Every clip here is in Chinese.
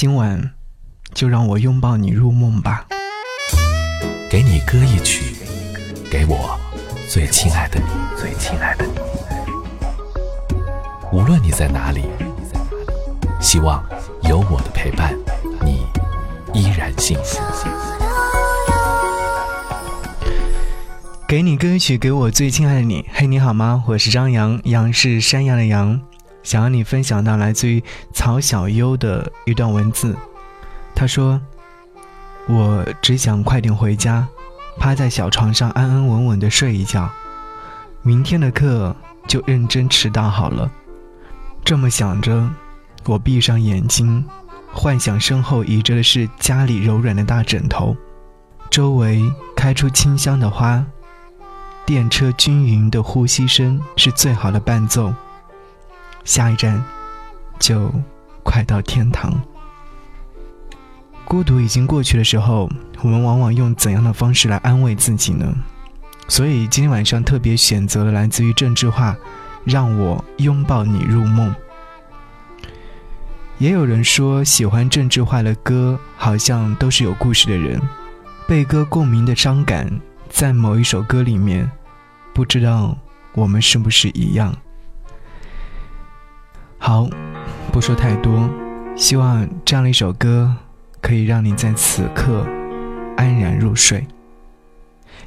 今晚就让我拥抱你入梦吧。给你歌一曲，给我最亲爱的你，最亲爱的你。无论你在哪里，希望有我的陪伴，你依然幸福。给你歌曲，给我最亲爱的你。嘿，你好吗？我是张扬，杨是山羊的羊。想要你分享到来自于曹小优的一段文字。他说：“我只想快点回家，趴在小床上安安稳稳的睡一觉，明天的课就认真迟到好了。”这么想着，我闭上眼睛，幻想身后倚着的是家里柔软的大枕头，周围开出清香的花，电车均匀的呼吸声是最好的伴奏。下一站，就快到天堂。孤独已经过去的时候，我们往往用怎样的方式来安慰自己呢？所以今天晚上特别选择了来自于郑智化。让我拥抱你入梦。也有人说，喜欢郑智化的歌，好像都是有故事的人，被歌共鸣的伤感，在某一首歌里面，不知道我们是不是一样？好，不说太多，希望这样的一首歌，可以让你在此刻安然入睡。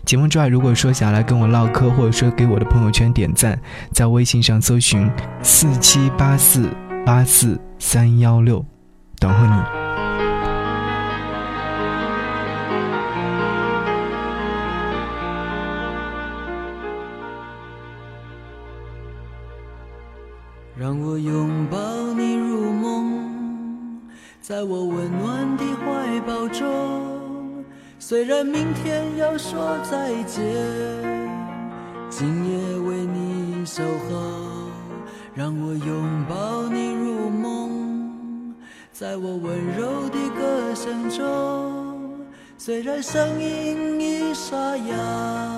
节目之外，如果说想来跟我唠嗑，或者说给我的朋友圈点赞，在微信上搜寻四七八四八四三幺六，等候你。让我拥抱你入梦，在我温暖的怀抱中。虽然明天要说再见，今夜为你守候，让我拥抱你入梦，在我温柔的歌声中。虽然声音已沙哑，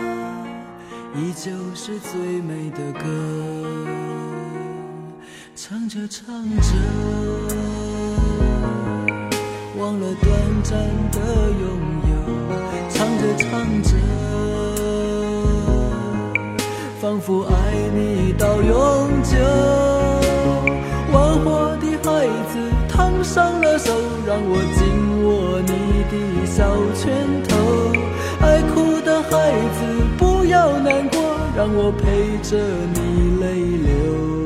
依旧是最美的歌，唱着唱着，忘了短暂的拥有。唱着唱着，仿佛爱你到永久。玩火的孩子烫伤了手，让我紧握你的小拳头。爱哭的孩子不要难过，让我陪着你泪流，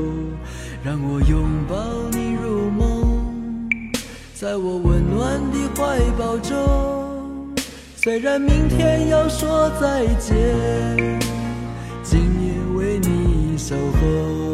让我拥抱你入梦，在我温暖的怀抱中。虽然明天要说再见，今夜为你守候。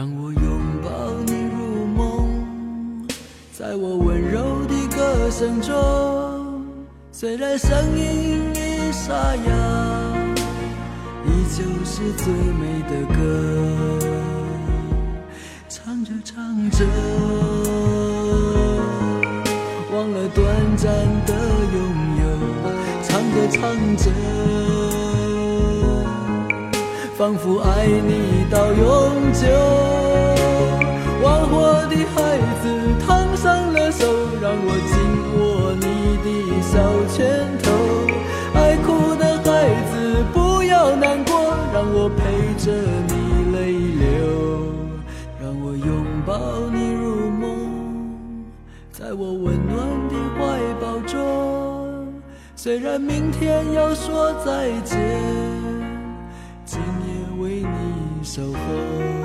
让我拥抱你入梦，在我温柔的歌声中，虽然声音已沙哑，依旧是最美的歌。唱着唱着，忘了短暂的拥有；唱着唱着。仿佛爱你到永久，着你泪流，让我拥抱你入梦，在我温暖的怀抱中。虽然明天要说再见。今夜为你守候。